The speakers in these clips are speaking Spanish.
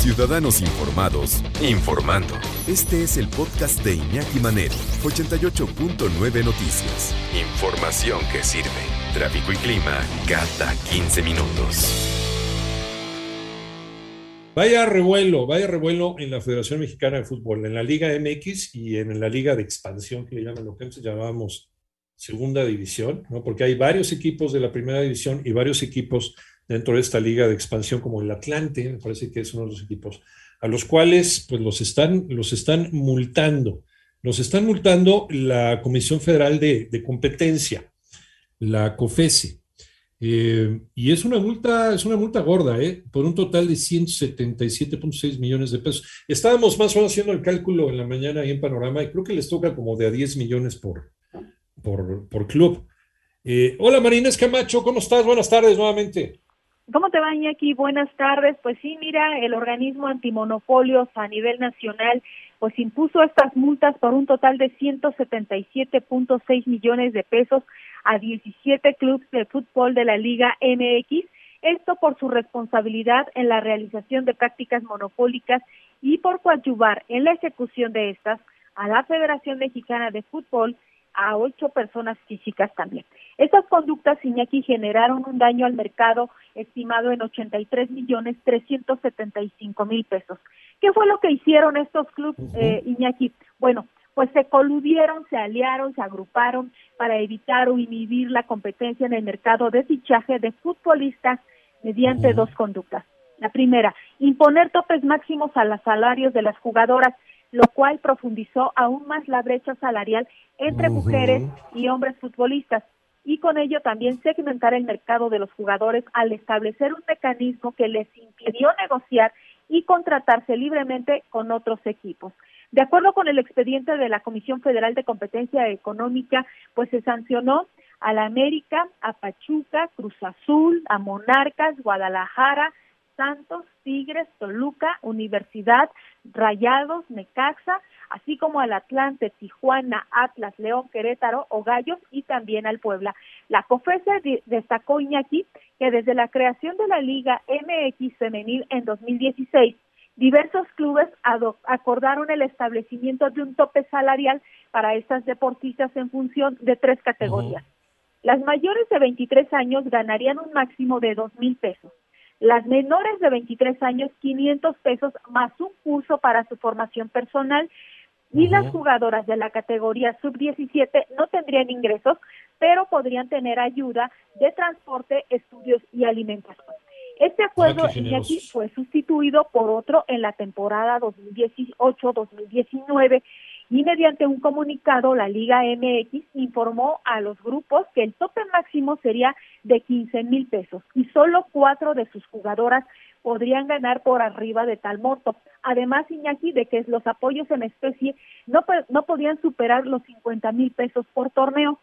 Ciudadanos Informados, informando. Este es el podcast de Iñaki Manero, 88.9 Noticias. Información que sirve. Tráfico y clima cada 15 minutos. Vaya revuelo, vaya revuelo en la Federación Mexicana de Fútbol, en la Liga MX y en la Liga de Expansión, que le llaman lo que antes llamábamos Segunda División, ¿no? porque hay varios equipos de la Primera División y varios equipos dentro de esta liga de expansión como el Atlante, me parece que es uno de los equipos, a los cuales pues los están, los están multando. Los están multando la Comisión Federal de, Competencia, la COFESE. Eh, y es una multa, es una multa gorda, ¿eh? por un total de 177.6 millones de pesos. Estábamos más o menos haciendo el cálculo en la mañana ahí en Panorama y creo que les toca como de a 10 millones por, por, por club. Eh, hola Marina Escamacho, ¿cómo estás? Buenas tardes nuevamente. ¿Cómo te va, Iñaki? Buenas tardes. Pues sí, mira, el organismo antimonopolios a nivel nacional pues impuso estas multas por un total de 177.6 millones de pesos a 17 clubes de fútbol de la Liga MX, esto por su responsabilidad en la realización de prácticas monopólicas y por coadyuvar en la ejecución de estas a la Federación Mexicana de Fútbol, a ocho personas físicas también. Estas conductas, Iñaki, generaron un daño al mercado estimado en 83 millones 375 mil pesos. ¿Qué fue lo que hicieron estos clubes, eh, Iñaki? Bueno, pues se coludieron, se aliaron, se agruparon para evitar o inhibir la competencia en el mercado de fichaje de futbolistas mediante dos conductas. La primera, imponer topes máximos a los salarios de las jugadoras lo cual profundizó aún más la brecha salarial entre mujeres y hombres futbolistas y con ello también segmentar el mercado de los jugadores al establecer un mecanismo que les impidió negociar y contratarse libremente con otros equipos. De acuerdo con el expediente de la Comisión Federal de Competencia Económica, pues se sancionó a la América, a Pachuca, Cruz Azul, a Monarcas, Guadalajara, Santos, Tigres, Toluca, Universidad, Rayados, Necaxa, así como al Atlante, Tijuana, Atlas, León, Querétaro o Gallos y también al Puebla. La COFESE destacó Iñaki que desde la creación de la Liga MX Femenil en 2016, diversos clubes acordaron el establecimiento de un tope salarial para estas deportistas en función de tres categorías. Las mayores de 23 años ganarían un máximo de dos mil pesos las menores de 23 años, 500 pesos más un curso para su formación personal. Y las jugadoras de la categoría sub-17 no tendrían ingresos, pero podrían tener ayuda de transporte, estudios y alimentación. Este acuerdo fue sustituido por otro en la temporada 2018-2019 y mediante un comunicado la Liga MX informó a los grupos que el tope máximo sería de 15 mil pesos y solo cuatro de sus jugadoras podrían ganar por arriba de tal monto. Además, Iñaki, de que los apoyos en especie no, no podían superar los 50 mil pesos por torneo.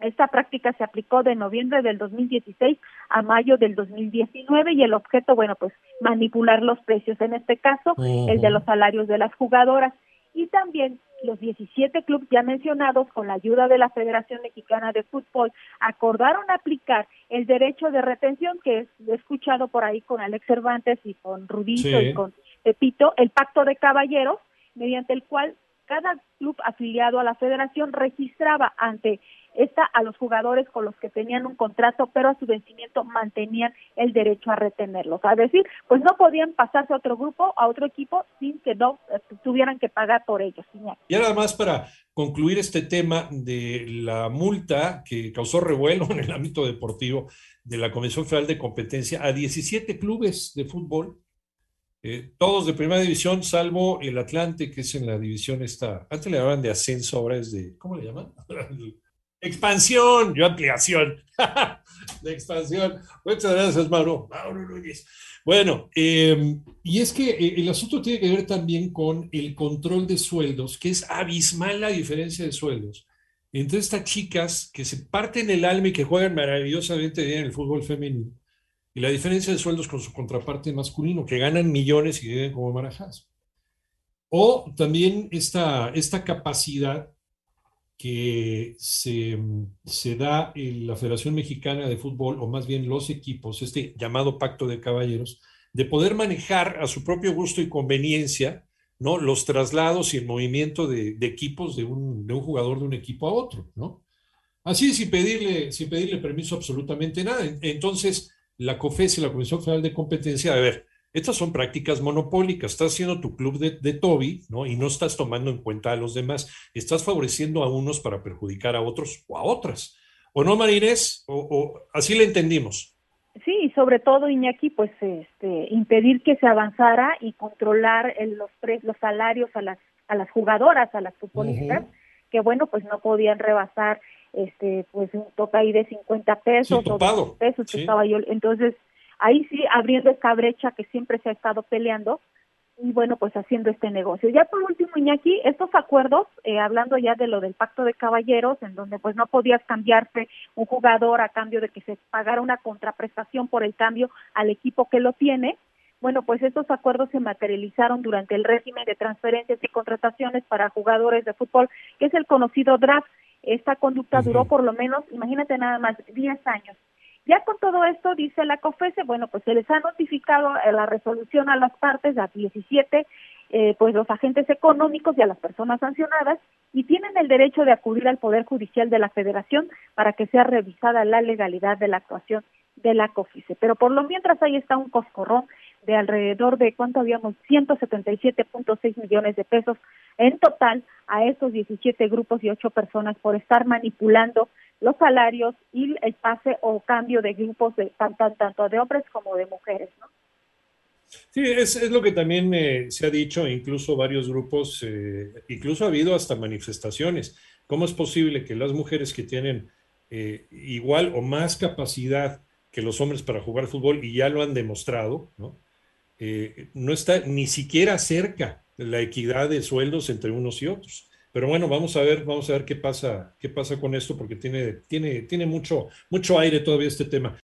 Esta práctica se aplicó de noviembre del 2016 a mayo del 2019 y el objeto, bueno, pues manipular los precios, en este caso, el de los salarios de las jugadoras y también los 17 clubes ya mencionados, con la ayuda de la Federación Mexicana de Fútbol, acordaron aplicar el derecho de retención que es escuchado por ahí con Alex Cervantes y con Rudito y con Pepito, el pacto de caballeros, mediante el cual cada club afiliado a la federación registraba ante esta a los jugadores con los que tenían un contrato, pero a su vencimiento mantenían el derecho a retenerlos. A decir, pues no podían pasarse a otro grupo, a otro equipo, sin que no eh, tuvieran que pagar por ellos. Y nada más para concluir este tema de la multa que causó revuelo en el ámbito deportivo de la Comisión Federal de Competencia a 17 clubes de fútbol, eh, todos de primera división, salvo el Atlante, que es en la división esta, antes le llamaban de ascenso, ahora es de, ¿cómo le llaman? Expansión, yo ampliación. de expansión. Muchas gracias, Mauro. Mauro Núñez. Bueno, em, y es que eh, el asunto tiene que ver también con el control de sueldos, que es abismal la diferencia de sueldos entre estas chicas que se parten el alma y que juegan maravillosamente bien en el fútbol femenino, y la diferencia de sueldos con su contraparte masculino, que ganan millones y viven como marajás. O también esta, esta capacidad que se, se, da en la Federación Mexicana de Fútbol, o más bien los equipos, este llamado Pacto de Caballeros, de poder manejar a su propio gusto y conveniencia ¿no? los traslados y el movimiento de, equipos de un, de un, jugador de un equipo a otro, ¿no? Así sin pedirle, sin pedirle permiso absolutamente nada. Entonces, la COFES y la Comisión Federal de Competencia, a ver, estas son prácticas monopólicas. Estás haciendo tu club de, de, Toby, ¿no? Y no estás tomando en cuenta a los demás. Estás favoreciendo a unos para perjudicar a otros o a otras. ¿O no, Marinés? ¿O, así le entendimos? Sí, sobre todo, Iñaki, pues este, impedir que se avanzara y controlar los, los salarios a las, a las jugadoras, a las futbolistas, que bueno, pues no podían rebasar este pues un tope ahí de 50 pesos o pesos que estaba yo. Entonces ahí sí abriendo esta brecha que siempre se ha estado peleando y bueno pues haciendo este negocio. Ya por último Iñaki estos acuerdos eh, hablando ya de lo del pacto de caballeros en donde pues no podías cambiarse un jugador a cambio de que se pagara una contraprestación por el cambio al equipo que lo tiene bueno, pues estos acuerdos se materializaron durante el régimen de transferencias y contrataciones para jugadores de fútbol, que es el conocido draft. Esta conducta duró por lo menos, imagínate nada más, 10 años. Ya con todo esto, dice la COFESE, bueno, pues se les ha notificado eh, la resolución a las partes, a 17, eh, pues los agentes económicos y a las personas sancionadas, y tienen el derecho de acudir al Poder Judicial de la Federación para que sea revisada la legalidad de la actuación de la COFICE. Pero por lo mientras ahí está un coscorrón de alrededor de, ¿cuánto habíamos? 177.6 millones de pesos en total a estos 17 grupos y 8 personas por estar manipulando los salarios y el pase o cambio de grupos de tanto, tanto de hombres como de mujeres, ¿no? Sí, es, es lo que también eh, se ha dicho, incluso varios grupos, eh, incluso ha habido hasta manifestaciones. ¿Cómo es posible que las mujeres que tienen eh, igual o más capacidad que los hombres para jugar fútbol, y ya lo han demostrado, ¿no? No está ni siquiera cerca la equidad de sueldos entre unos y otros. Pero bueno, vamos a ver, vamos a ver qué pasa, qué pasa con esto, porque tiene, tiene, tiene mucho, mucho aire todavía este tema.